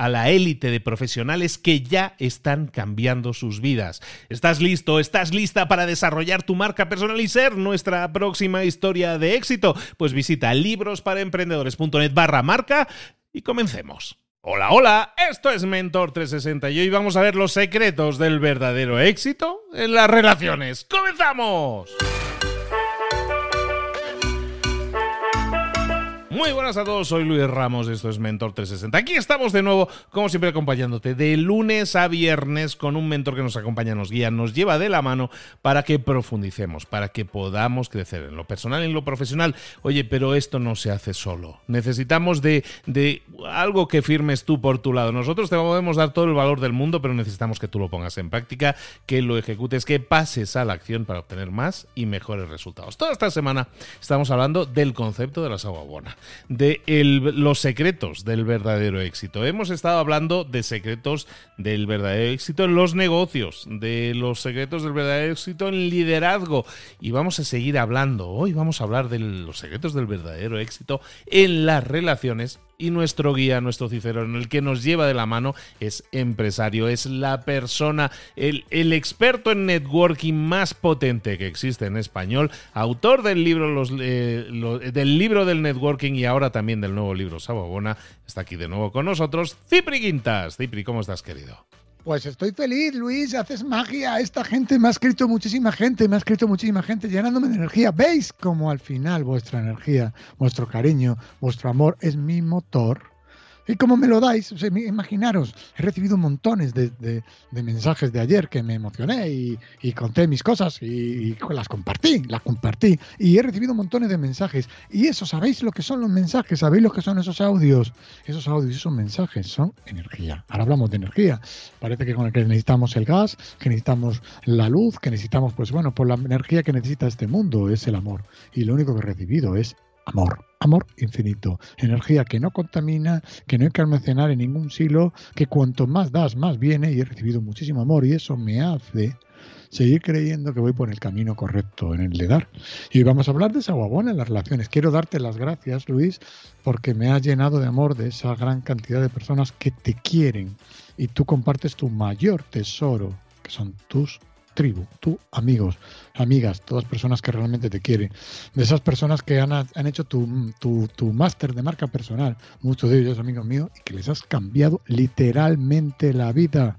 a la élite de profesionales que ya están cambiando sus vidas. ¿Estás listo? ¿Estás lista para desarrollar tu marca personal y ser nuestra próxima historia de éxito? Pues visita librosparaemprendedores.net barra marca y comencemos. Hola, hola, esto es Mentor 360 y hoy vamos a ver los secretos del verdadero éxito en las relaciones. ¡Comenzamos! Muy buenas a todos, soy Luis Ramos, esto es Mentor 360. Aquí estamos de nuevo, como siempre, acompañándote de lunes a viernes con un mentor que nos acompaña, nos guía, nos lleva de la mano para que profundicemos, para que podamos crecer en lo personal y en lo profesional. Oye, pero esto no se hace solo. Necesitamos de, de algo que firmes tú por tu lado. Nosotros te podemos dar todo el valor del mundo, pero necesitamos que tú lo pongas en práctica, que lo ejecutes, que pases a la acción para obtener más y mejores resultados. Toda esta semana estamos hablando del concepto de la buena de los secretos del verdadero éxito. Hemos estado hablando de secretos del verdadero éxito en los negocios, de los secretos del verdadero éxito en liderazgo y vamos a seguir hablando. Hoy vamos a hablar de los secretos del verdadero éxito en las relaciones y nuestro guía, nuestro cicerón, el que nos lleva de la mano es empresario, es la persona, el, el experto en networking más potente que existe en español, autor del libro, los, eh, del libro del networking y ahora también del nuevo libro Sababona, está aquí de nuevo con nosotros, Cipri Quintas. Cipri, ¿cómo estás, querido? Pues estoy feliz, Luis, haces magia. Esta gente me ha escrito muchísima gente, me ha escrito muchísima gente llenándome de energía. ¿Veis cómo al final vuestra energía, vuestro cariño, vuestro amor es mi motor? ¿Y cómo me lo dais? imaginaros, he recibido montones de, mensajes de ayer que me emocioné y, conté mis cosas y, las compartí, las compartí. Y he recibido montones de mensajes. Y eso, ¿sabéis lo que son los mensajes? ¿Sabéis lo que son esos audios? Esos audios, esos mensajes son energía. Ahora hablamos de energía. Parece que con el que necesitamos el gas, que necesitamos la luz, que necesitamos, pues bueno, por la energía que necesita este mundo es el amor. Y lo único que he recibido es amor. Amor infinito, energía que no contamina, que no hay que almacenar en ningún silo, que cuanto más das, más viene y he recibido muchísimo amor y eso me hace seguir creyendo que voy por el camino correcto en el de dar. Y vamos a hablar de esa guabona en las relaciones. Quiero darte las gracias, Luis, porque me has llenado de amor de esa gran cantidad de personas que te quieren y tú compartes tu mayor tesoro, que son tus tribu, tú, amigos, amigas, todas personas que realmente te quieren, de esas personas que han, han hecho tu, tu, tu máster de marca personal, muchos de ellos amigos míos, y que les has cambiado literalmente la vida.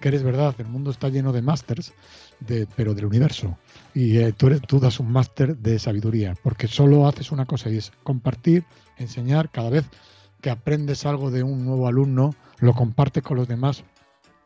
Que eres verdad, el mundo está lleno de másters, de, pero del universo. Y eh, tú, eres, tú das un máster de sabiduría, porque solo haces una cosa y es compartir, enseñar cada vez que aprendes algo de un nuevo alumno, lo compartes con los demás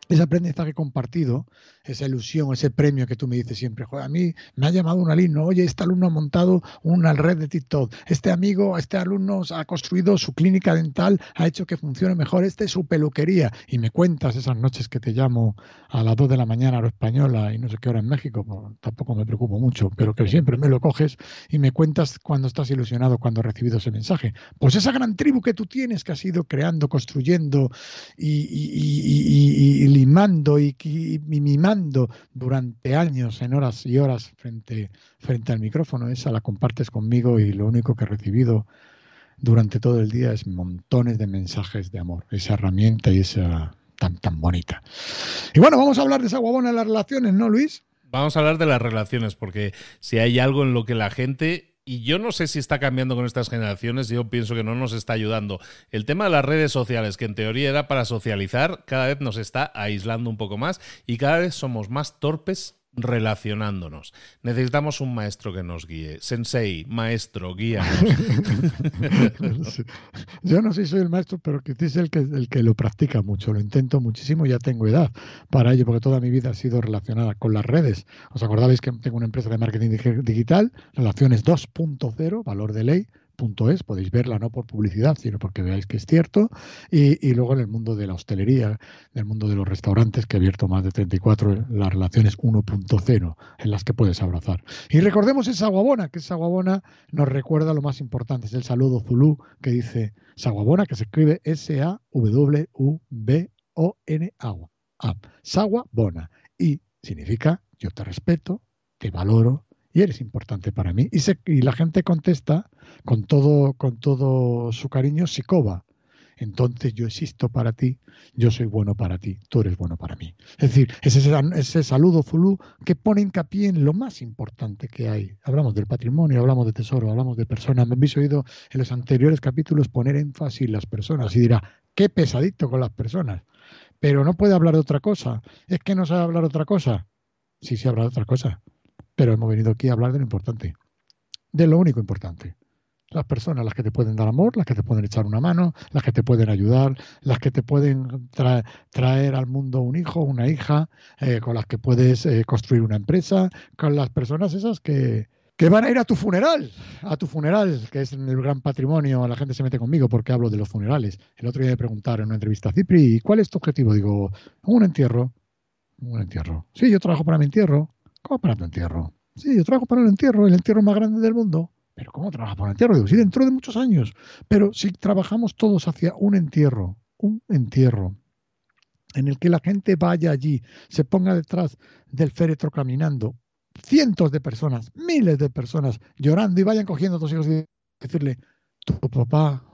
ese aprendizaje compartido, esa ilusión, ese premio que tú me dices siempre, joder, a mí me ha llamado un alumno, oye, este alumno ha montado una red de TikTok, este amigo, este alumno ha construido su clínica dental, ha hecho que funcione mejor, este es su peluquería, y me cuentas esas noches que te llamo a las 2 de la mañana hora española y no sé qué hora en México, pues, tampoco me preocupo mucho, pero que siempre me lo coges y me cuentas cuando estás ilusionado, cuando has recibido ese mensaje. Pues esa gran tribu que tú tienes, que has ido creando, construyendo y, y, y limando y, mimando durante años, en horas y horas frente, frente al micrófono, esa la compartes conmigo y lo único que he recibido durante todo el día es montones de mensajes de amor, esa herramienta y esa tan, tan bonita. Y bueno, vamos a hablar de esa guabona en las relaciones, ¿no, Luis? Vamos a hablar de las relaciones, porque si hay algo en lo que la gente y yo no sé si está cambiando con estas generaciones, yo pienso que no nos está ayudando. El tema de las redes sociales, que en teoría era para socializar, cada vez nos está aislando un poco más y cada vez somos más torpes relacionándonos. Necesitamos un maestro que nos guíe. Sensei, maestro, guíanos. Yo no sé si soy el maestro, pero que es el que, el que lo practica mucho. Lo intento muchísimo, ya tengo edad para ello, porque toda mi vida ha sido relacionada con las redes. ¿Os acordáis que tengo una empresa de marketing digital? Relaciones 2.0, valor de ley es, podéis verla no por publicidad, sino porque veáis que es cierto, y, luego en el mundo de la hostelería, en el mundo de los restaurantes, que he abierto más de 34, las relaciones 1.0, en las que puedes abrazar. Y recordemos esa guabona, que esa guabona nos recuerda lo más importante, es el saludo zulú que dice Saguabona, que se escribe S-A-W-V-O-N agua. Saguabona. Y significa yo te respeto, te valoro, y eres importante para mí. Y, la gente contesta con todo, con todo su cariño, Sicoba. Entonces yo existo para ti, yo soy bueno para ti, tú eres bueno para mí. Es decir, ese, ese saludo Zulu que pone hincapié en lo más importante que hay. Hablamos del patrimonio, hablamos de tesoro, hablamos de personas. Me habéis oído en los anteriores capítulos poner énfasis en las personas y dirá, qué pesadito con las personas. Pero no puede hablar de otra cosa. Es que no sabe hablar de otra cosa. Sí, sí habla de otra cosa. Pero hemos venido aquí a hablar de lo importante, de lo único importante. Las personas, las que te pueden dar amor, las que te pueden echar una mano, las que te pueden ayudar, las que te pueden traer al mundo un hijo, una hija, eh, con las que puedes eh, construir una empresa, con las personas esas que, que van a ir a tu funeral, a tu funeral, que es el gran patrimonio, la gente se mete conmigo porque hablo de los funerales. El otro día me preguntaron en una entrevista, Cipri, ¿cuál es tu objetivo? Digo, un entierro. Un entierro. Sí, yo trabajo para mi entierro. ¿Cómo para tu entierro? Sí, yo trabajo para el entierro, el entierro más grande del mundo. ¿Pero cómo trabajas para el entierro? Digo, sí, dentro de muchos años. Pero si trabajamos todos hacia un entierro, un entierro, en el que la gente vaya allí, se ponga detrás del féretro caminando, cientos de personas, miles de personas llorando y vayan cogiendo a tus hijos y decirle, tu papá,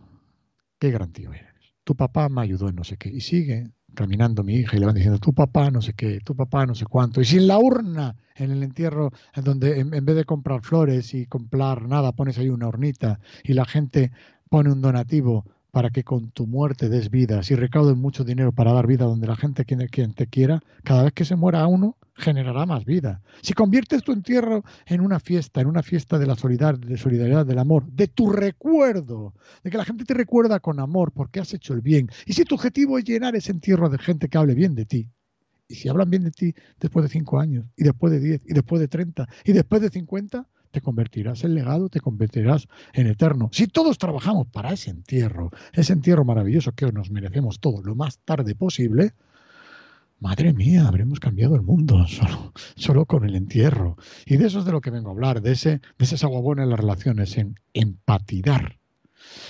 qué gran tío eres. Tu papá me ayudó en no sé qué. Y sigue caminando mi hija y le van diciendo, tu papá no sé qué, tu papá no sé cuánto. Y sin la urna en el entierro, en donde en, vez de comprar flores y comprar nada, pones ahí una hornita y la gente pone un donativo para que con tu muerte des vida, si recauden mucho dinero para dar vida donde la gente quien, quien te quiera, cada vez que se muera uno, generará más vida. Si conviertes tu entierro en una fiesta, en una fiesta de la solidaridad, de solidaridad, del amor, de tu recuerdo, de que la gente te recuerda con amor porque has hecho el bien, y si tu objetivo es llenar ese entierro de gente que hable bien de ti, y si hablan bien de ti después de cinco años, y después de diez, y después de treinta, y después de cincuenta, te convertirás en legado, te convertirás en eterno. Si todos trabajamos para ese entierro, ese entierro maravilloso que nos merecemos todos lo más tarde posible, madre mía, habremos cambiado el mundo solo, con el entierro. Y de eso es de lo que vengo a hablar, de ese, de en las relaciones, en empatizar.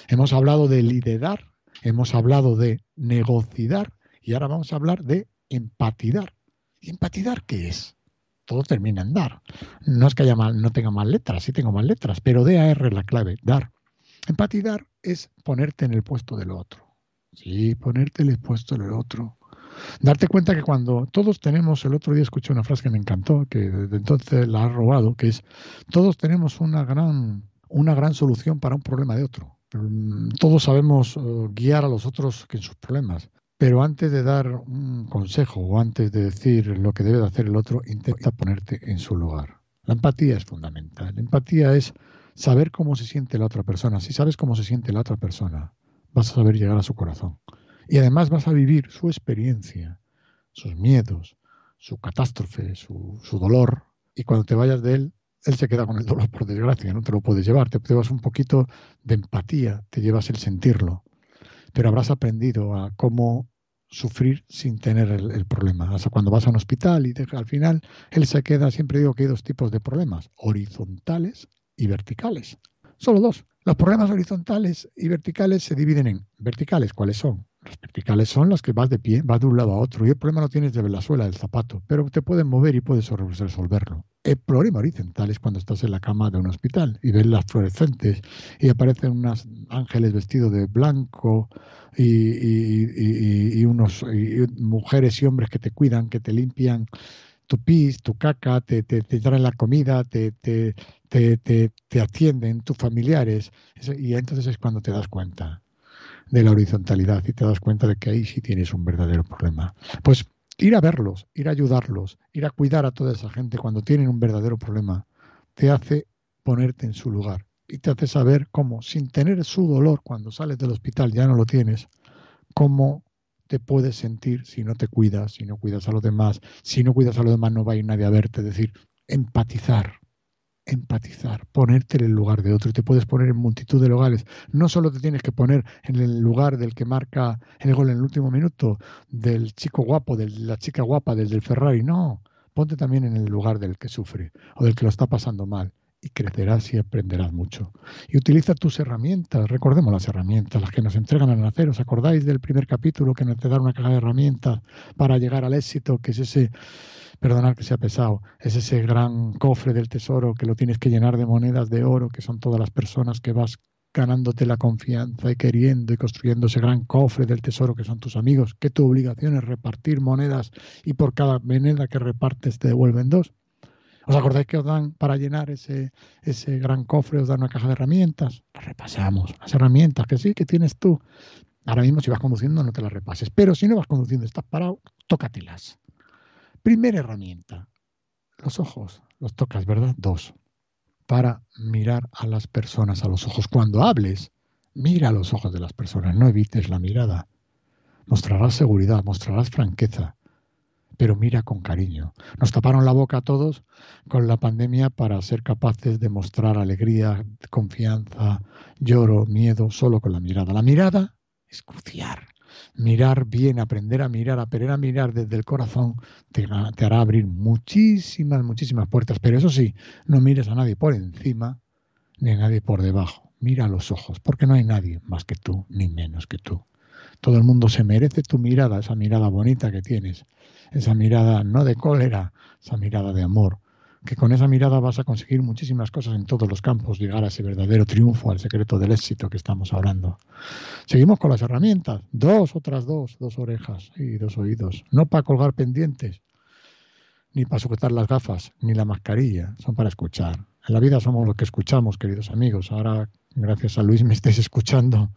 Hemos hablado de liderar, hemos hablado de negociar y ahora vamos a hablar de empatizar. ¿Y empatizar qué es? Todo termina en dar. No es que haya mal, no tenga más letras, sí tengo más letras, pero DAR es la clave, dar. Empatizar es ponerte en el puesto del otro. Sí, ponerte en el puesto del otro. Darte cuenta que cuando todos tenemos, el otro día escuché una frase que me encantó, que desde entonces la ha robado, que es, todos tenemos una gran, una gran solución para un problema de otro. Mm, todos sabemos eh, guiar a los otros en sus problemas. Pero antes de dar un consejo o antes de decir lo que debe de hacer el otro, intenta ponerte en su lugar. La empatía es fundamental. La empatía es saber cómo se siente la otra persona. Si sabes cómo se siente la otra persona, vas a saber llegar a su corazón. Y además vas a vivir su experiencia sus miedos, su catástrofe, su, su dolor, y cuando te vayas de él, él se queda con el dolor, por desgracia, no te lo puedes llevar, te llevas un poquito de empatía, te llevas el sentirlo, pero habrás aprendido a cómo sufrir sin tener el, problema. Hasta cuando vas a un hospital y al final él se queda, siempre digo que hay dos tipos de problemas, horizontales y verticales. Solo dos. Los problemas horizontales y verticales se dividen en verticales, ¿cuáles son? Las verticales son las que vas de pie, vas de un lado a otro y el problema no tienes de la suela del zapato, pero te pueden mover y puedes resolverlo. El problema horizontal es cuando estás en la cama de un hospital y ves las fluorescentes y aparecen unos ángeles vestidos de blanco y, unos mujeres y hombres que te cuidan, que te limpian tu pis, tu caca, te, te, te traen la comida, te, atienden tus familiares. Y entonces es cuando te das cuenta de la horizontalidad y te das cuenta de que ahí sí tienes un verdadero problema. Pues ir a verlos, ir a ayudarlos, ir a cuidar a toda esa gente cuando tienen un verdadero problema, te hace ponerte en su lugar y te hace saber cómo, sin tener su dolor cuando sales del hospital, ya no lo tienes, cómo te puedes sentir si no te cuidas, si no cuidas a los demás, si no cuidas a los demás no va a ir nadie a verte, es decir, empatizar, empatizar, ponerte en el lugar de otro. Y te puedes poner en multitud de lugares. No solo te tienes que poner en el lugar del que marca el gol en el último minuto, del chico guapo, de la chica guapa, del del Ferrari. No, ponte también en el lugar del que sufre o del que lo está pasando mal. Y crecerás y aprenderás mucho. Y utiliza tus herramientas. Recordemos las herramientas, las que nos entregan al nacer. ¿Os acordáis del primer capítulo que nos te da una caja de herramientas para llegar al éxito, que es ese perdonad que sea pesado, es ese gran cofre del tesoro que lo tienes que llenar de monedas de oro, que son todas las personas que vas ganándote la confianza y queriendo y construyendo ese gran cofre del tesoro que son tus amigos, que tu obligación es repartir monedas y por cada moneda que repartes te devuelven dos. ¿Os acordáis que os dan para llenar ese, ese gran cofre, os dan una caja de herramientas? Las repasamos, las herramientas que sí, que tienes tú. Ahora mismo si vas conduciendo no te las repases, pero si no vas conduciendo, estás parado, tócatelas. Primera herramienta, los ojos, los tocas, ¿verdad? Dos, para mirar a las personas a los ojos. Cuando hables, mira a los ojos de las personas, no evites la mirada. Mostrarás seguridad, mostrarás franqueza, pero mira con cariño. Nos taparon la boca a todos con la pandemia para ser capaces de mostrar alegría, confianza, lloro, miedo, solo con la mirada. La mirada es crucial mirar bien, aprender a mirar, aprender a mirar desde el corazón, te, hará abrir muchísimas, muchísimas puertas. Pero eso sí, no mires a nadie por encima ni a nadie por debajo. Mira a los ojos, porque no hay nadie más que tú, ni menos que tú. Todo el mundo se merece tu mirada, esa mirada bonita que tienes, esa mirada no de cólera, esa mirada de amor, que con esa mirada vas a conseguir muchísimas cosas en todos los campos, llegar a ese verdadero triunfo, al secreto del éxito que estamos hablando. Seguimos con las herramientas, dos, otras dos, dos orejas y dos oídos, no para colgar pendientes, ni para sujetar las gafas, ni la mascarilla, son para escuchar. En la vida somos los que escuchamos, queridos amigos. Ahora, gracias a Luis, me estáis escuchando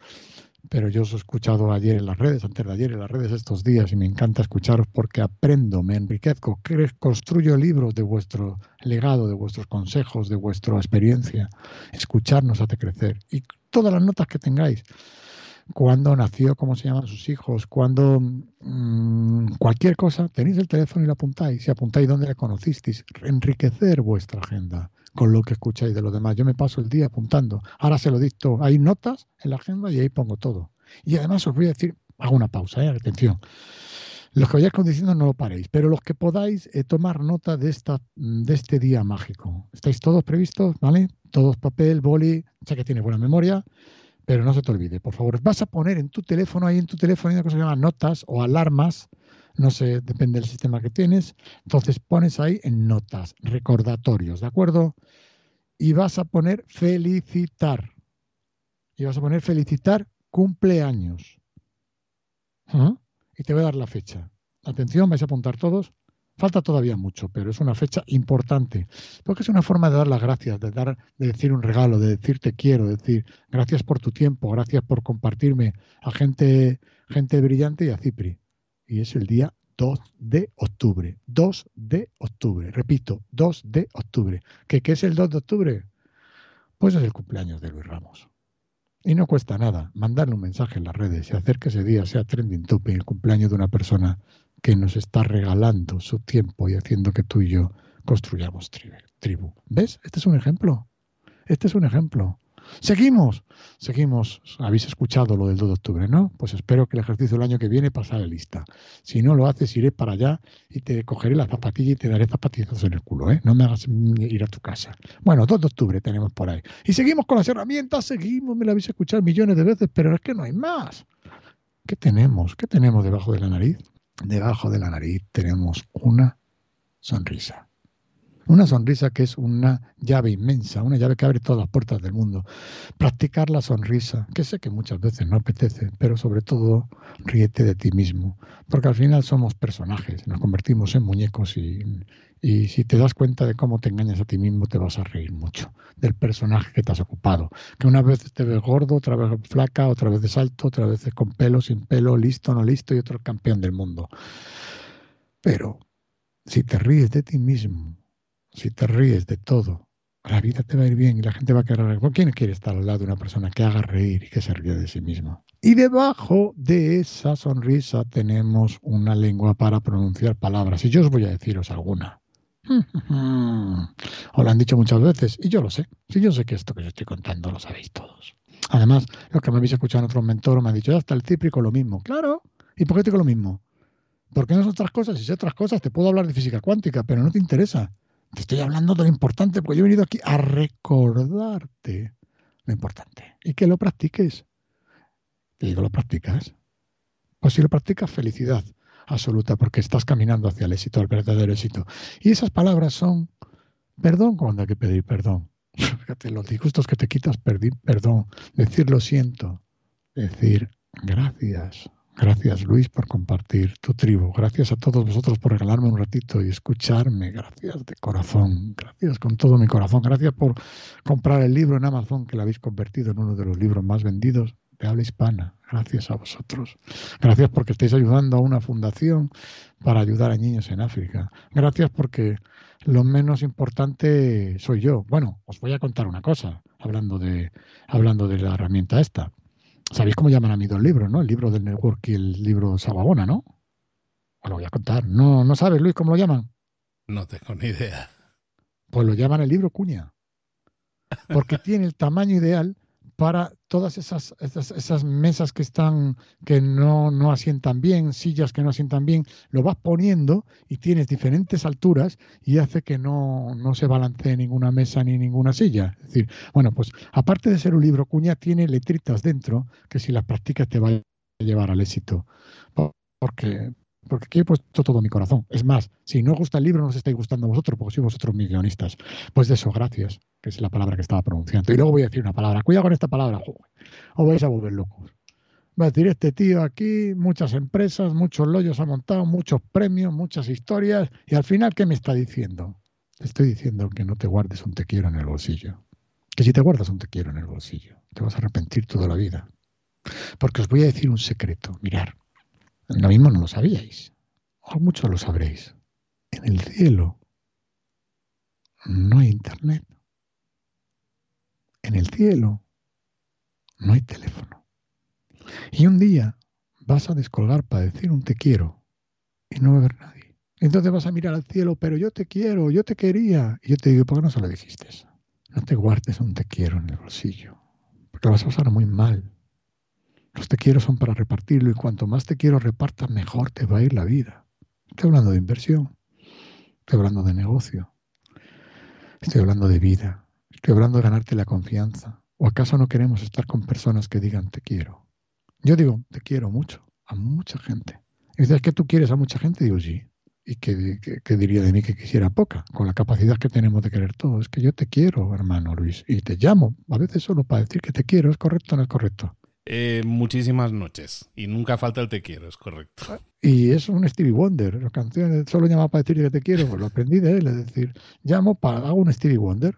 pero yo os he escuchado ayer en las redes, antes de ayer en las redes estos días, y me encanta escucharos porque aprendo, me enriquezco, construyo libros de vuestro legado, de vuestros consejos, de vuestra experiencia. Escucharnos hace crecer. Y todas las notas que tengáis, cuándo nació, cómo se llaman sus hijos, cuándo mm, cualquier cosa, tenéis el teléfono y lo apuntáis, y apuntáis dónde le conocisteis, enriquecer vuestra agenda con lo que escucháis de los demás. Yo me paso el día apuntando. Ahora se lo dicto. Hay notas en la agenda y ahí pongo todo. Y además os voy a decir, hago una pausa, ¿eh? atención. Los que vayáis conduciendo no lo paréis, pero los que podáis eh, tomar nota de, esta, de este día mágico. ¿Estáis todos previstos? ¿Vale? Todos papel, boli, sé que tiene buena memoria, pero no se te olvide, por favor. Vas a poner en tu teléfono, ahí en tu teléfono hay una cosa que se llama notas o alarmas no sé, depende del sistema que tienes. Entonces pones ahí en notas, recordatorios, ¿de acuerdo? Y vas a poner felicitar. Y vas a poner felicitar cumpleaños. ¿Ah? Y te voy a dar la fecha. Atención, vais a apuntar todos. Falta todavía mucho, pero es una fecha importante, porque es una forma de dar las gracias, de dar, de decir un regalo, de decir te quiero, de decir gracias por tu tiempo, gracias por compartirme a gente, gente brillante y a Cipri y es el día 2 de octubre. 2 de octubre. Repito, 2 de octubre. ¿Qué, ¿Qué es el 2 de octubre? Pues es el cumpleaños de Luis Ramos. Y no cuesta nada mandarle un mensaje en las redes y hacer que ese día sea trending topic, el cumpleaños de una persona que nos está regalando su tiempo y haciendo que tú y yo construyamos tribu. ¿Ves? Este es un ejemplo. Este es un ejemplo. Seguimos, seguimos. Habéis escuchado lo del 2 de octubre, ¿no? Pues espero que el ejercicio del año que viene pasaré lista. Si no lo haces, iré para allá y te cogeré la zapatilla y te daré zapatillazos en el culo, ¿eh? No me hagas ir a tu casa. Bueno, 2 de octubre tenemos por ahí. Y seguimos con las herramientas, seguimos, me lo habéis escuchado millones de veces, pero es que no hay más. ¿Qué tenemos? ¿Qué tenemos debajo de la nariz? Debajo de la nariz tenemos una sonrisa. Una sonrisa que es una llave inmensa, una llave que abre todas las puertas del mundo. Practicar la sonrisa, que sé que muchas veces no apetece, pero sobre todo ríete de ti mismo, porque al final somos personajes, nos convertimos en muñecos y, y si te das cuenta de cómo te engañas a ti mismo, te vas a reír mucho del personaje que te has ocupado. Que una vez te ves gordo, otra vez flaca, otra vez de alto, otra vez con pelo, sin pelo, listo, no listo y otro campeón del mundo. Pero si te ríes de ti mismo, si te ríes de todo, la vida te va a ir bien y la gente va a querer. ¿Quién quiere estar al lado de una persona que haga reír y que se ríe de sí mismo? Y debajo de esa sonrisa tenemos una lengua para pronunciar palabras. Y yo os voy a deciros alguna. Os lo han dicho muchas veces y yo lo sé. Si yo sé que esto que os estoy contando lo sabéis todos. Además, lo que me habéis escuchado en otros mentores me han dicho, hasta el cíprico lo mismo. Claro. ¿Y por qué te digo lo mismo? Porque no son otras cosas. Si sé otras cosas, te puedo hablar de física cuántica, pero no te interesa. Te estoy hablando de lo importante, porque yo he venido aquí a recordarte lo importante y que lo practiques. Te digo, ¿lo practicas? Pues si lo practicas, felicidad absoluta, porque estás caminando hacia el éxito, el verdadero éxito. Y esas palabras son perdón cuando hay que pedir perdón. Fíjate, los disgustos que te quitas, pedir perdón, decir lo siento, decir gracias, Gracias Luis por compartir tu tribu. Gracias a todos vosotros por regalarme un ratito y escucharme. Gracias de corazón. Gracias con todo mi corazón. Gracias por comprar el libro en Amazon que lo habéis convertido en uno de los libros más vendidos de habla hispana. Gracias a vosotros. Gracias porque estáis ayudando a una fundación para ayudar a niños en África. Gracias porque lo menos importante soy yo. Bueno, os voy a contar una cosa hablando de, hablando de la herramienta esta. ¿Sabéis cómo llaman a mí dos libros, no? El libro del network y el libro Sababona, ¿no? Os lo voy a contar. ¿No, ¿No sabes, Luis, cómo lo llaman? No tengo ni idea. Pues lo llaman el libro cuña. Porque tiene el tamaño ideal para todas esas, esas, mesas que están, que no, no, asientan bien, sillas que no asientan bien, lo vas poniendo y tienes diferentes alturas y hace que no, no se balancee ninguna mesa ni ninguna silla. Es decir, bueno, pues aparte de ser un libro cuña, tiene letritas dentro que si las practicas te va a llevar al éxito. Porque, porque aquí he puesto todo mi corazón. Es más, si no os gusta el libro, no os estáis gustando a vosotros, porque sois vosotros mis guionistas. Pues de eso, gracias, que es la palabra que estaba pronunciando. Y luego voy a decir una palabra. Cuidado con esta palabra, os vais a volver locos. Va a decir este tío aquí, muchas empresas, muchos loyos ha montado, muchos premios, muchas historias, y al final, ¿qué me está diciendo? Te estoy diciendo que no te guardes un te quiero en el bolsillo. Que si te guardas un te quiero en el bolsillo, te vas a arrepentir toda la vida. Porque os voy a decir un secreto. Mirar, lo mismo no lo sabíais, o muchos lo sabréis. En el cielo no hay internet. En el cielo no hay teléfono. Y un día vas a descolgar para decir un te quiero y no va a haber nadie. Entonces vas a mirar al cielo, pero yo te quiero, yo te quería. Y yo te digo, ¿por qué no se lo dijiste? No te guardes un te quiero en el bolsillo, porque lo vas a usar muy mal. Los te quiero son para repartirlo y cuanto más te quiero repartas, mejor te va a ir la vida. Estoy hablando de inversión, estoy hablando de negocio, estoy hablando de vida, estoy hablando de ganarte la confianza. ¿O acaso no queremos estar con personas que digan te quiero? Yo digo, te quiero mucho, a mucha gente. Y dices, que tú quieres a mucha gente? Digo, sí. ¿Y qué, diría de mí que quisiera poca? Con la capacidad que tenemos de querer todo. Es que yo te quiero, hermano Luis, y te llamo, a veces solo para decir que te quiero. ¿Es correcto o no es correcto? Eh, muchísimas noches. Y nunca falta el te quiero, es correcto. Y es un Stevie Wonder. La canción solo llama para decir que te quiero, pues lo aprendí de él. Es decir, llamo para, hago un Stevie Wonder.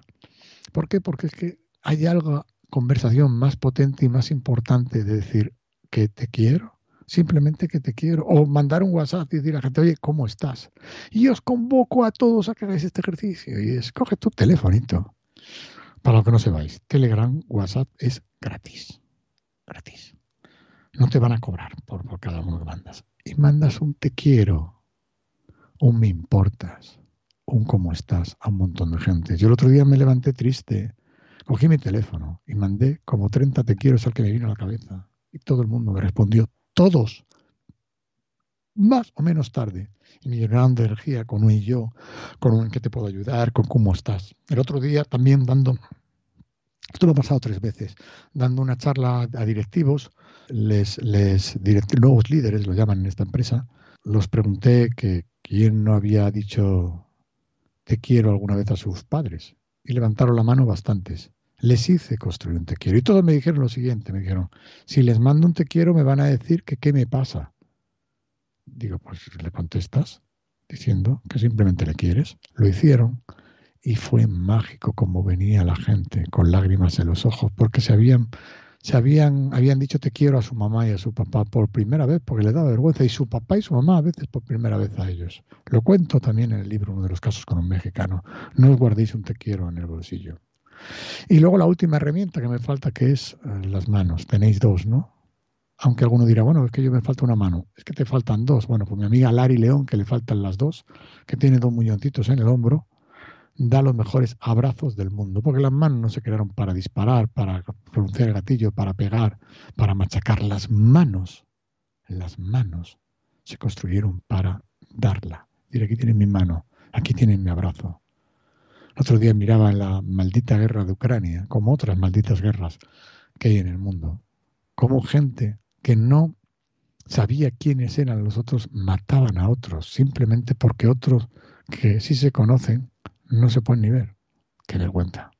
¿Por qué? Porque es que hay algo, conversación más potente y más importante de decir que te quiero. Simplemente que te quiero. O mandar un WhatsApp y decir a la gente, oye, ¿cómo estás? Y os convoco a todos a que hagáis este ejercicio. Y escoge tu telefonito. Para lo que no se vais, Telegram, WhatsApp es gratis gratis. No te van a cobrar por, por cada uno que mandas. Y mandas un te quiero, un me importas, un cómo estás a un montón de gente. Yo el otro día me levanté triste, cogí mi teléfono y mandé como 30 te quiero, es el que me vino a la cabeza. Y todo el mundo me respondió, todos, más o menos tarde. Y me llenaron de energía con un y yo, con un en qué te puedo ayudar, con cómo estás. El otro día también dando, esto lo he pasado tres veces, dando una charla a directivos, les, les nuevos líderes lo llaman en esta empresa, los pregunté que quién no había dicho te quiero alguna vez a sus padres. Y levantaron la mano bastantes. Les hice construir un te quiero. Y todos me dijeron lo siguiente, me dijeron, si les mando un te quiero me van a decir que qué me pasa. Digo, pues le contestas diciendo que simplemente le quieres. Lo hicieron y fue mágico como venía la gente con lágrimas en los ojos porque se habían se habían, habían dicho te quiero a su mamá y a su papá por primera vez porque le daba vergüenza y su papá y su mamá a veces por primera vez a ellos. Lo cuento también en el libro, uno de los casos con un mexicano. No os guardéis un te quiero en el bolsillo. Y luego la última herramienta que me falta que es eh, las manos. Tenéis dos, ¿no? Aunque alguno dirá, bueno, es que yo me falta una mano. Es que te faltan dos. Bueno, pues mi amiga Lari León, que le faltan las dos, que tiene dos muñoncitos en el hombro, da los mejores abrazos del mundo, porque las manos no se crearon para disparar, para pronunciar el gatillo, para pegar, para machacar. Las manos, las manos se construyeron para darla. Mira, aquí tienen mi mano, aquí tienen mi abrazo. Otro día miraba la maldita guerra de Ucrania, como otras malditas guerras que hay en el mundo, como gente que no sabía quiénes eran los otros, mataban a otros, simplemente porque otros que sí se conocen no se pueden ni ver. Qué vergüenza,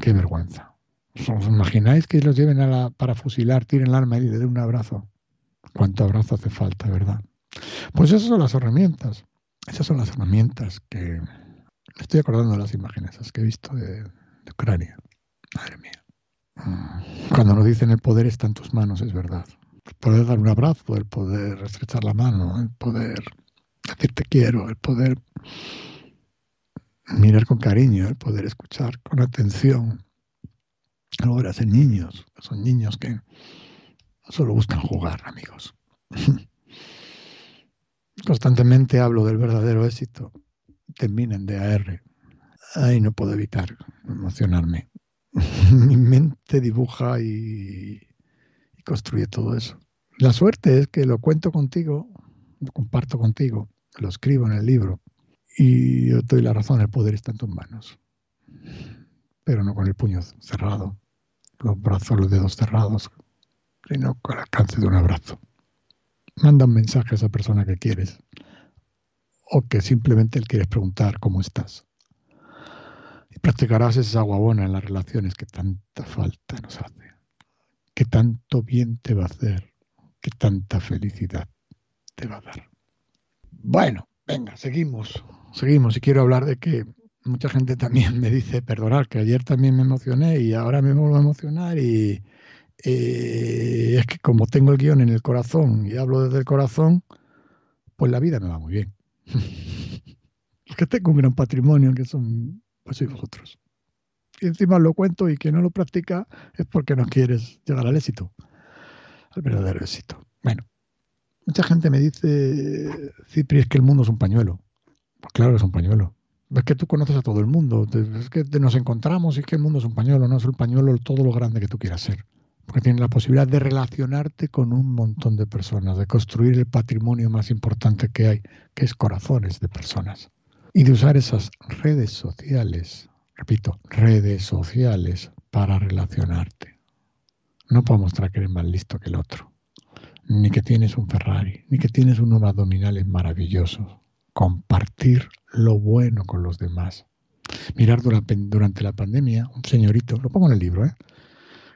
qué vergüenza. ¿Os imagináis que los lleven a la, para fusilar, tiren el arma y le den un abrazo? ¿Cuánto abrazo hace falta, verdad? Pues esas son las herramientas. Esas son las herramientas que... estoy acordando de las imágenes que he visto de, Ucrania. Madre mía. Cuando nos dicen el poder está en tus manos, es verdad. El poder dar un abrazo, el poder estrechar la mano, el poder decir te quiero, el poder mirar con cariño, el poder escuchar con atención. Ahora hacen niños, son niños que solo buscan jugar, amigos. Constantemente hablo del verdadero éxito. Terminen de AR. Ay, no puedo evitar emocionarme. mi mente dibuja y, construye todo eso. La suerte es que lo cuento contigo, lo comparto contigo, lo escribo en el libro y yo doy la razón, el poder está en tus manos, pero no con el puño cerrado, los brazos, los dedos cerrados, sino con el alcance de un abrazo. Manda un mensaje a esa persona que quieres o que simplemente le quieres preguntar cómo estás y practicarás esa guabona en las relaciones que tanta falta nos hace, que tanto bien te va a hacer, que tanta felicidad te va a dar. Bueno, venga, seguimos, seguimos. Y quiero hablar de que mucha gente también me dice, perdonar, que ayer también me emocioné y ahora me vuelvo a emocionar y eh, es que como tengo el guion en el corazón y hablo desde el corazón, pues la vida me va muy bien. es que tengo un gran patrimonio que son pues sois vosotros. Y encima lo cuento y que no lo practica es porque no quieres llegar al éxito, al verdadero éxito. Bueno, mucha gente me dice, Cipri, es que el mundo es un pañuelo. Pues claro es un pañuelo. Es que tú conoces a todo el mundo, es que nos encontramos y es que el mundo es un pañuelo, no es un pañuelo todo lo grande que tú quieras ser. Porque tienes la posibilidad de relacionarte con un montón de personas, de construir el patrimonio más importante que hay, que es corazones de personas y de usar esas redes sociales, repito, redes sociales para relacionarte. No para mostrar que eres más listo que el otro, ni que tienes un Ferrari, ni que tienes unos abdominales maravillosos. Compartir lo bueno con los demás. Mirar durante la pandemia, un señorito, lo pongo en el libro, ¿eh?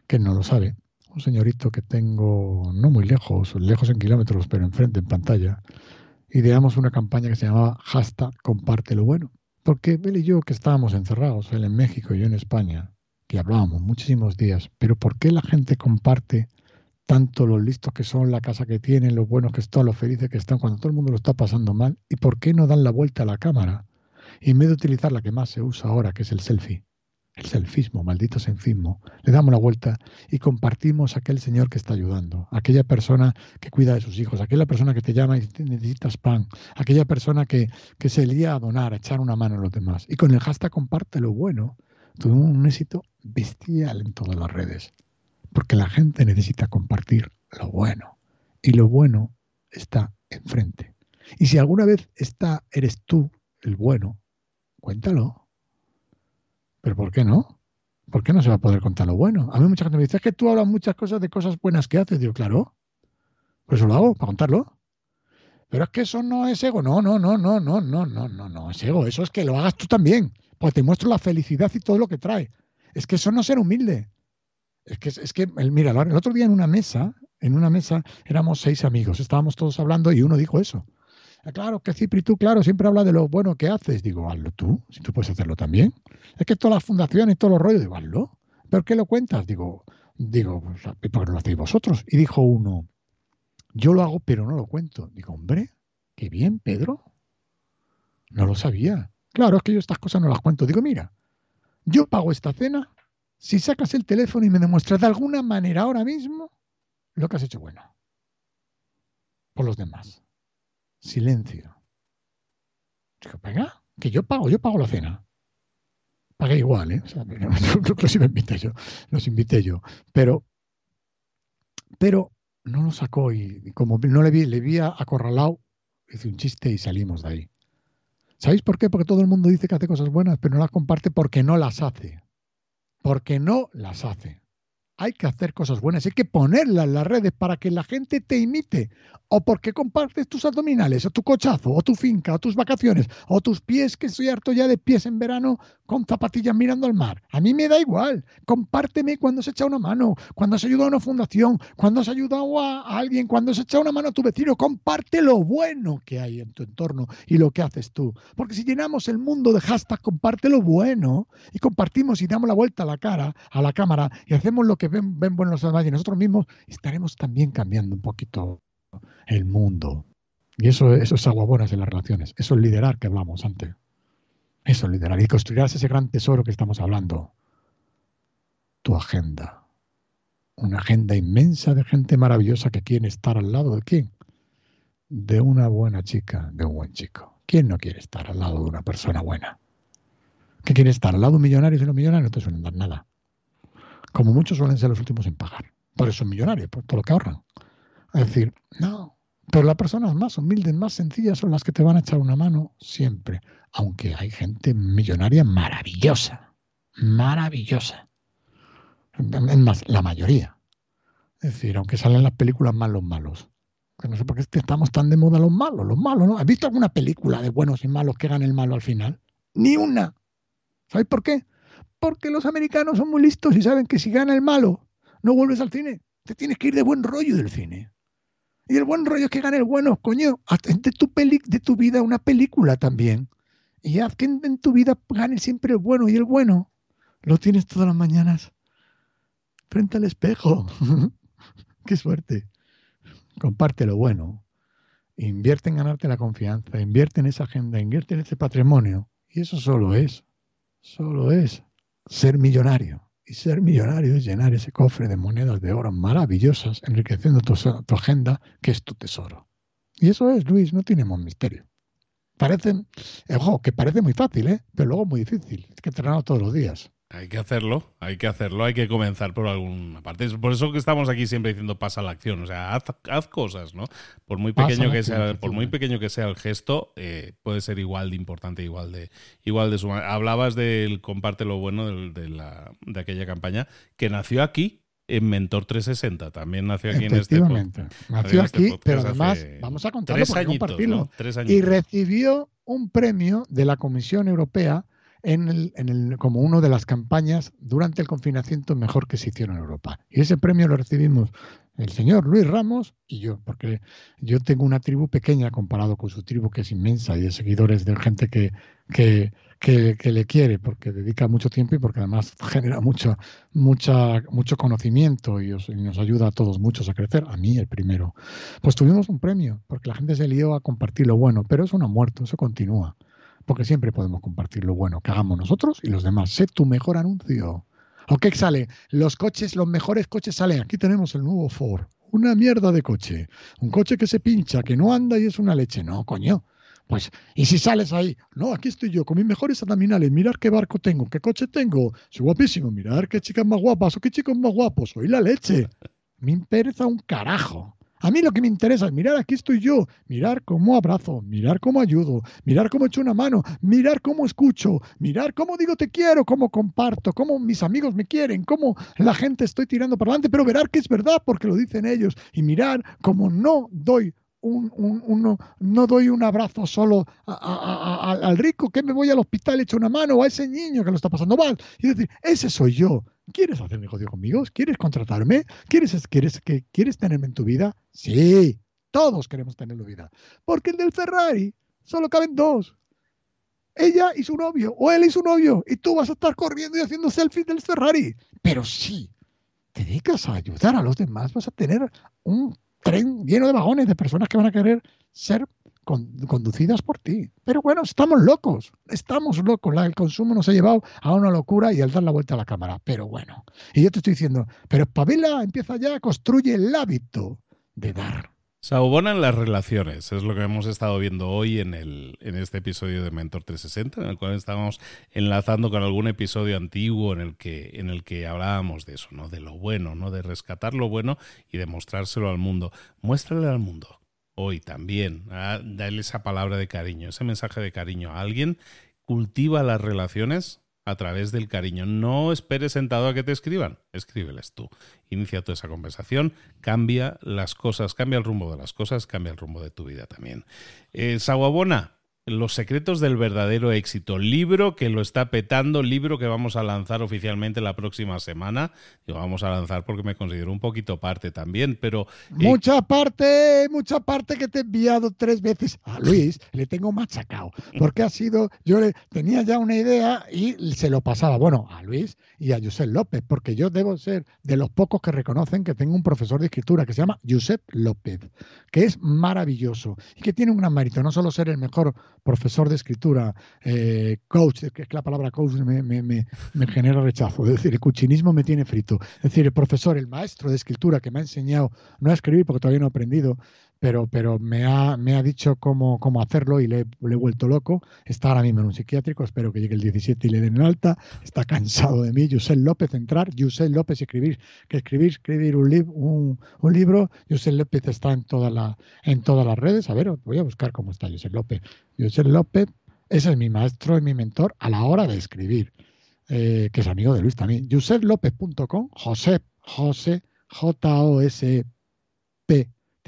que no lo sabe, un señorito que tengo no muy lejos, lejos en kilómetros, pero enfrente en pantalla, ideamos una campaña que se llamaba hashtag comparte lo bueno. Porque él y yo, que estábamos encerrados, él en México y yo en España, que hablábamos muchísimos días, pero ¿por qué la gente comparte tanto los listos que son, la casa que tienen, los buenos que están, los felices que están, cuando todo el mundo lo está pasando mal? ¿Y por qué no dan la vuelta a la cámara? Y en vez de utilizar la que más se usa ahora, que es el selfie, el selfismo, maldito selfismo, le damos la vuelta y compartimos aquel señor que está ayudando, aquella persona que cuida de sus hijos, aquella persona que te llama y necesitas pan, aquella persona que, se lía a donar, a echar una mano a los demás. Y con el hashtag comparte lo bueno, tuvimos un éxito bestial en todas las redes, porque la gente necesita compartir lo bueno. Y lo bueno está enfrente. Y si alguna vez está, eres tú el bueno, cuéntalo ¿Pero por qué no? ¿Por qué no se va a poder contar lo bueno? A mí mucha gente me dice, es que tú hablas muchas cosas de cosas buenas que haces. Digo, claro, por eso lo hago, para contarlo. Pero es que eso no es ego. No, no, no, no, no, no, no, no, no es ego. Eso es que lo hagas tú también. Pues te muestro la felicidad y todo lo que trae. Es que eso no es ser humilde. Es que, es que mira, el otro día en una mesa, en una mesa éramos seis amigos, estábamos todos hablando y uno dijo eso. Ah, claro, que Cipri, tú, claro, siempre habla de lo bueno que haces. Digo, hazlo tú, si tú puedes hacerlo también. Es que todas las fundaciones todos los rollos, digo, hazlo. ¿Pero qué lo cuentas? Digo, digo, pues, ¿por qué no lo hacéis vosotros? Y dijo uno, yo lo hago, pero no lo cuento. Digo, hombre, qué bien, Pedro. No lo sabía. Claro, es que yo estas cosas no las cuento. Digo, mira, yo pago esta cena si sacas el teléfono y me demuestras de alguna manera ahora mismo lo que has hecho bueno. Por los demás. Silencio. Digo, venga, que yo pago, yo pago la cena. Pagué igual, ¿eh? O sea, los invité yo, los invité yo. Pero, pero no lo sacó y, como no le vi, le vi acorralado, hice un chiste y salimos de ahí. ¿Sabéis por qué? Porque todo el mundo dice que hace cosas buenas, pero no las comparte porque no las hace. Porque no las hace hay que hacer cosas buenas, hay que ponerlas en las redes para que la gente te imite. O porque compartes tus abdominales, o tu cochazo, o tu finca, o tus vacaciones, o tus pies, que estoy harto ya de pies en verano con zapatillas mirando al mar. A mí me da igual. Compárteme cuando se echa una mano, cuando has ayudado a una fundación, cuando has ayudado a, alguien, cuando has echado una mano a tu vecino. Comparte lo bueno que hay en tu entorno y lo que haces tú. Porque si llenamos el mundo de hashtag, comparte lo bueno y compartimos y damos la vuelta a la cara, a la cámara y hacemos lo que ven, ven buenos demás y nosotros mismos estaremos también cambiando un poquito el mundo. Y eso, eso es aguabonas en las relaciones. Eso es liderar que hablamos antes. Eso es liderar. Y construir ese gran tesoro que estamos hablando. Tu agenda. Una agenda inmensa de gente maravillosa que quiere estar al lado de quién? De una buena chica, de un buen chico. ¿Quién no quiere estar al lado de una persona buena? ¿Qué quiere estar al lado de un millonario y los millonarios no te suelen dar nada? Como muchos suelen ser los últimos en pagar. Por eso son millonarios, por todo lo que ahorran. Es decir, no, pero las personas más humildes, más sencillas son las que te van a echar una mano siempre. Aunque hay gente millonaria maravillosa, maravillosa. Es más, la mayoría. Es decir, aunque salen las películas más los malos. No sé por qué estamos tan de moda los malos, los malos, ¿no? ¿Has visto alguna película de buenos y malos que gane el malo al final? Ni una. ¿Sabes por qué? Porque los americanos son muy listos y saben que si gana el malo, no vuelves al cine. Te tienes que ir de buen rollo del cine. Y el buen rollo es que gane el bueno, coño. Haz de tu, peli, de tu vida una película también. Y haz que en, tu vida gane siempre el bueno. Y el bueno lo tienes todas las mañanas frente al espejo. Qué suerte. Comparte lo bueno. Invierte en ganarte la confianza. Invierte en esa agenda. Invierte en ese patrimonio. Y eso solo es. Solo es ser millonario. Y ser millonario es llenar ese cofre de monedas de oro maravillosas, enriqueciendo tu, agenda, que es tu tesoro. Y eso es, Luis, no tenemos misterio. Parece, ojo, que parece muy fácil, ¿eh? pero luego muy difícil. Hay que entrenarlo todos los días. Hay que hacerlo, hay que hacerlo, hay que comenzar por alguna parte. Por eso que estamos aquí siempre diciendo pasa la acción, o sea, haz, cosas, ¿no? Por muy pequeño que sea, por muy pequeño que sea el gesto, eh, puede ser igual de importante, igual de, igual de suma. Hablabas del comparte lo bueno de, la, de aquella campaña que nació aquí en Mentor 360. También nació aquí en este podcast. Nació este aquí, pero además, vamos a contarlo tres compartirlo. y recibió un premio de la Comisión Europea en el, como una de las campañas durante el confinamiento mejor que se hicieron en Europa. Y ese premio lo recibimos el señor Luis Ramos y yo, porque yo tengo una tribu pequeña comparado con su tribu que es inmensa y de seguidores de gente que, que, que, le quiere, porque dedica mucho tiempo y porque además genera mucho, mucha, mucho conocimiento y, y, nos ayuda a todos muchos a crecer, a mí el primero. Pues tuvimos un premio, porque la gente se lió a compartir lo bueno, pero eso no ha muerto, eso continúa porque siempre podemos compartir lo bueno que hagamos nosotros y los demás. Sé tu mejor anuncio. ¿O qué sale? Los coches, los mejores coches salen. Aquí tenemos el nuevo Ford. Una mierda de coche. Un coche que se pincha, que no anda y es una leche. No, coño. Pues, ¿y si sales ahí? No, aquí estoy yo con mis mejores abdominales. Mirar qué barco tengo, qué coche tengo. Soy guapísimo. Mirar qué chicas más guapas o qué chicos más guapos. Soy la leche. Me interesa un carajo. A mí lo que me interesa es mirar, aquí estoy yo, mirar cómo abrazo, mirar cómo ayudo, mirar cómo echo una mano, mirar cómo escucho, mirar cómo digo te quiero, cómo comparto, cómo mis amigos me quieren, cómo la gente estoy tirando para adelante, pero mirar que es verdad porque lo dicen ellos y mirar cómo no doy un, un, no doy un abrazo solo al rico, que me voy al hospital, echo una mano, a ese niño que lo está pasando mal. Y decir, ese soy yo. ¿Quieres hacer negocio conmigo? ¿Quieres contratarme? ¿Quieres, quieres, ¿Quieres tenerme en tu vida? Sí, todos queremos tenerlo en vida. Porque el del Ferrari solo caben dos. Ella y su novio, o él y su novio, y tú vas a estar corriendo y haciendo selfies del Ferrari. Pero sí, te dedicas a ayudar a los demás, vas a tener un tren lleno de vagones de personas que van a querer ser conducidas por ti. Pero bueno, estamos locos, estamos locos. el consumo nos ha llevado a una locura y al dar la vuelta a la cámara. Pero bueno, y yo te estoy diciendo, pero espabila, empieza ya, construye el hábito de dar. Se en las relaciones, es lo que hemos estado viendo hoy en, el, en este episodio de Mentor 360, en el cual estábamos enlazando con algún episodio antiguo en el que, en el que hablábamos de eso, ¿no? De lo bueno, ¿no? De rescatar lo bueno y de mostrárselo al mundo. Muéstrale al mundo hoy también, ¿ah? dale esa palabra de cariño, ese mensaje de cariño a alguien, cultiva las relaciones a través del cariño. No esperes sentado a que te escriban, escríbeles tú. Inicia toda esa conversación, cambia las cosas, cambia el rumbo de las cosas, cambia el rumbo de tu vida también. Eh, los secretos del verdadero éxito, libro que lo está petando, libro que vamos a lanzar oficialmente la próxima semana. Y vamos a lanzar porque me considero un poquito parte también, pero... Eh, mucha parte, mucha parte que te he enviado tres veces. A Luis le tengo machacado, porque ha sido, yo le tenía ya una idea y se lo pasaba, bueno, a Luis y a Josep López, porque yo debo ser de los pocos que reconocen que tengo un profesor de escritura que se llama Josep López, que es maravilloso y que tiene un gran mérito, no solo ser el mejor profesor de escritura, eh, coach, que es la palabra coach me, me, me, genera rechazo, es decir, el cuchinismo me tiene frito, es decir, el profesor, el maestro de escritura que me ha enseñado no a escribir porque todavía no he aprendido, pero, pero me, ha, me ha dicho cómo, cómo hacerlo y le, he vuelto loco. Está ahora mismo en un psiquiátrico, espero que llegue el 17 y le den alta. Está cansado de mí. Yusel López, entrar. Yusel López, escribir. Que escribir, escribir un, un, libro. Yusel López está en, toda la, en todas las redes. A ver, voy a buscar cómo está Yusel López. Yusel López, ese es mi maestro y mi mentor a la hora de escribir, eh, que es amigo de Luis también. YusefLópez.com, Josep, José, J-O-S-P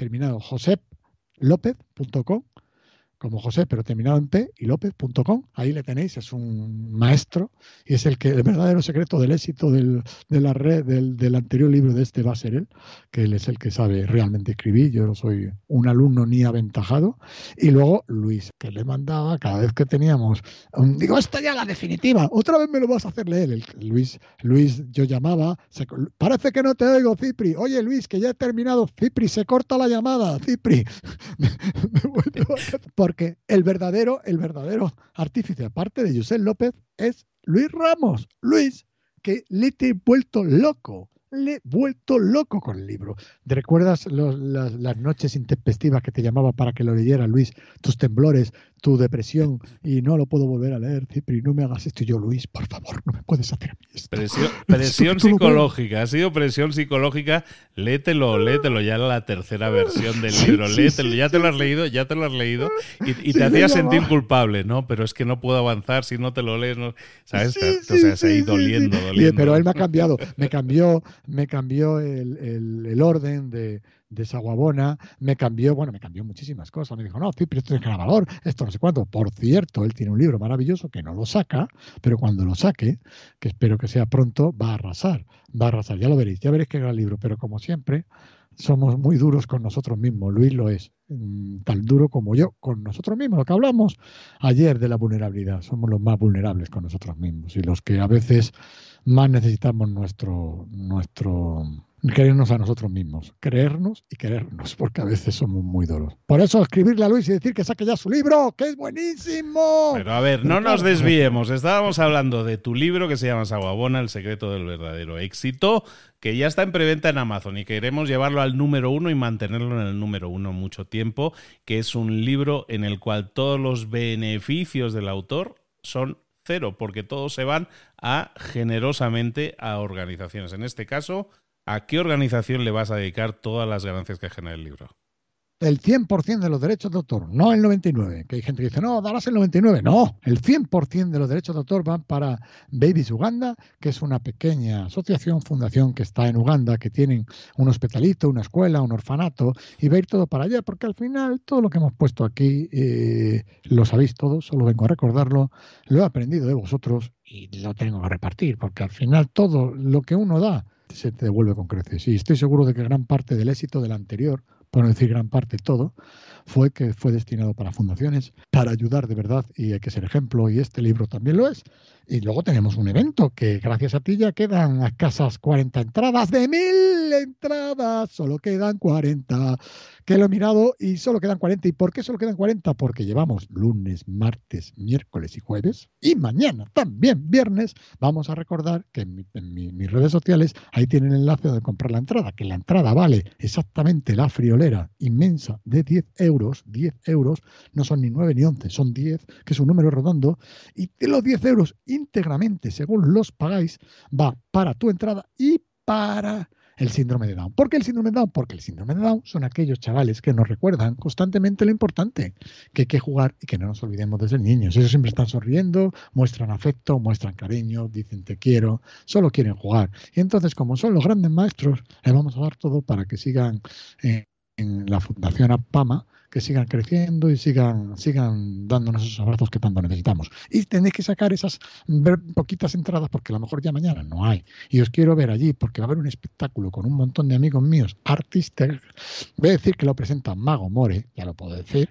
terminado. joseplopez.com como José, pero terminado en P y López.com. Ahí le tenéis, es un maestro y es el que el verdadero secreto del éxito del, de la red del, anterior libro de este va a ser él, que él es el que sabe realmente escribir. Yo no soy un alumno ni aventajado. Y luego Luis, que le mandaba cada vez que teníamos, digo, esta ya la definitiva, otra vez me lo vas a hacer leer. El, Luis, Luis, yo llamaba, parece que no te oigo, Cipri. Oye, Luis, que ya he terminado. Cipri, se corta la llamada, Cipri. porque el verdadero, el verdadero artífice, aparte de José López, es Luis Ramos. Luis, que le te he vuelto loco le he vuelto loco con el libro. ¿Te recuerdas las, noches intempestivas que te llamaba para que lo leyera, Luis? Tus temblores, tu depresión, y no lo puedo volver a leer, Cipri, no me hagas esto. yo, Luis, por favor, no me puedes hacer esto. Presión, psicológica, ha sido presión psicológica. Léetelo, léetelo, ya la tercera versión del libro, léetelo, ya te lo has leído, ya te lo has leído, y, te hacía sentir culpable, ¿no? Pero es que no puedo avanzar si no te lo lees, ¿no? ¿sabes? o sea, se ha ido doliendo, doliendo. Pero él me ha cambiado, me cambió me cambió el, orden de, de esa guabona, me cambió, bueno, me cambió muchísimas cosas. Me dijo, no, pero esto tiene valor, esto no sé cuánto. Por cierto, él tiene un libro maravilloso que no lo saca, pero cuando lo saque, que espero que sea pronto, va a arrasar, va a arrasar. Ya lo veréis, ya veréis que gran libro, pero como siempre, somos muy duros con nosotros mismos. Luis lo es, mm, tan duro como yo con nosotros mismos. Lo que hablamos ayer de la vulnerabilidad, somos los más vulnerables con nosotros mismos y los que a veces más necesitamos nuestro, nuestro querernos a nosotros mismos, creernos y querernos, porque a veces somos muy duros. Por eso escribirle a Luis y decir que saque ya su libro, que es buenísimo. Pero a ver, no nos desviemos. Estábamos hablando de tu libro que se llama Saguabona, El secreto del verdadero éxito, que ya está en preventa en Amazon y queremos llevarlo al número uno y mantenerlo en el número uno mucho tiempo, que es un libro en el cual todos los beneficios del autor son cero, porque todos se van a generosamente a organizaciones. En este caso, ¿A qué organización le vas a dedicar todas las ganancias que genera el libro? El 100% de los derechos de autor, no el 99%, que hay gente que dice, no, darás el 99%, no, el 100% de los derechos de autor van para Babies Uganda, que es una pequeña asociación, fundación que está en Uganda, que tienen un hospitalito, una escuela, un orfanato, y va a ir todo para allá, porque al final todo lo que hemos puesto aquí eh, lo sabéis todos, solo vengo a recordarlo, lo he aprendido de vosotros y lo tengo que repartir, porque al final todo lo que uno da, se te devuelve con creces. Y estoy seguro de que gran parte del éxito del anterior, por no decir gran parte todo, fue que fue destinado para fundaciones, para ayudar de verdad y hay que ser ejemplo y este libro también lo es. Y luego tenemos un evento que gracias a ti ya quedan a escasas 40 entradas de mil entradas, solo quedan 40 que lo he mirado y solo quedan 40. ¿Y por qué solo quedan 40? Porque llevamos lunes, martes, miércoles y jueves y mañana también viernes. Vamos a recordar que en, mis redes sociales ahí tienen el enlace de comprar la entrada, que la entrada vale exactamente la friolera inmensa de 10 euros. 10 euros no son ni 9 ni 11, son 10, que es un número redondo. Y los 10 euros íntegramente, según los pagáis, va para tu entrada y para el síndrome de Down. ¿Por qué el síndrome de Down? Porque el síndrome de Down son aquellos chavales que nos recuerdan constantemente lo importante, que hay que jugar y que no nos olvidemos de ser niños. Ellos siempre están sonriendo, muestran afecto, muestran cariño, dicen te quiero, solo quieren jugar. Y entonces, como son los grandes maestros, les vamos a dar todo para que sigan en la Fundación APAMA que sigan creciendo y sigan, sigan dándonos esos abrazos que tanto necesitamos. Y tenéis que sacar esas poquitas entradas porque a lo mejor ya mañana no hay. Y os quiero ver allí porque va a haber un espectáculo con un montón de amigos míos, artistas. Voy a decir que lo presenta Mago More, ya lo puedo decir,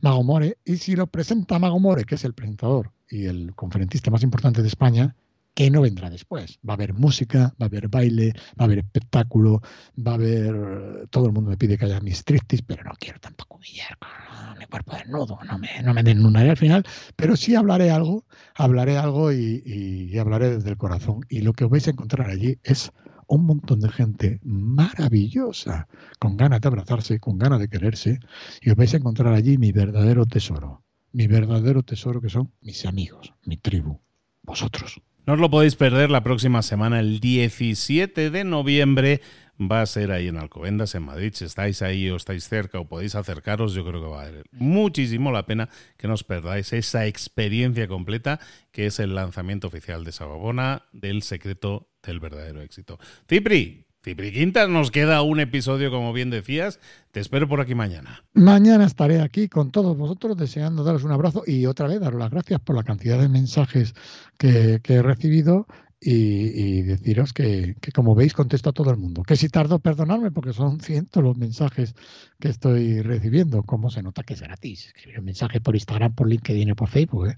Mago More. Y si lo presenta Mago More, que es el presentador y el conferencista más importante de España, que no vendrá después. Va a haber música, va a haber baile, va a haber espectáculo, va a haber... Todo el mundo me pide que haya mis tristis, pero no quiero tampoco humillar con mi cuerpo desnudo, no me, no me un al final, pero sí hablaré algo, hablaré algo y, hablaré desde el corazón. Y lo que vais a encontrar allí es un montón de gente maravillosa, con ganas de abrazarse, con ganas de quererse, y os vais a encontrar allí mi verdadero tesoro, mi verdadero tesoro que son mis amigos, mi tribu, vosotros. No os lo podéis perder la próxima semana, el 17 de noviembre. Va a ser ahí en Alcobendas, en Madrid. Si estáis ahí o estáis cerca o podéis acercaros, yo creo que va a valer muchísimo la pena que nos perdáis esa experiencia completa que es el lanzamiento oficial de Sababona del secreto del verdadero éxito. Cipri, Cipri Quintas, nos queda un episodio, como bien decías. Te espero por aquí mañana. Mañana estaré aquí con todos vosotros, deseando daros un abrazo y otra vez daros las gracias por la cantidad de mensajes que, he recibido y, deciros que, como veis, contesto a todo el mundo. Que si tardo, perdonadme, porque son cientos los mensajes que estoy recibiendo. ¿Cómo se nota que es gratis? Escribir un mensaje por Instagram, por LinkedIn o por Facebook. ¿eh?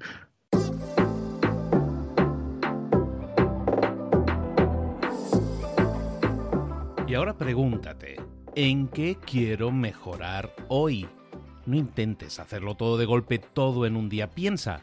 Y ahora pregúntate, ¿en qué quiero mejorar hoy? No intentes hacerlo todo de golpe, todo en un día. Piensa,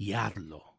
y hazlo.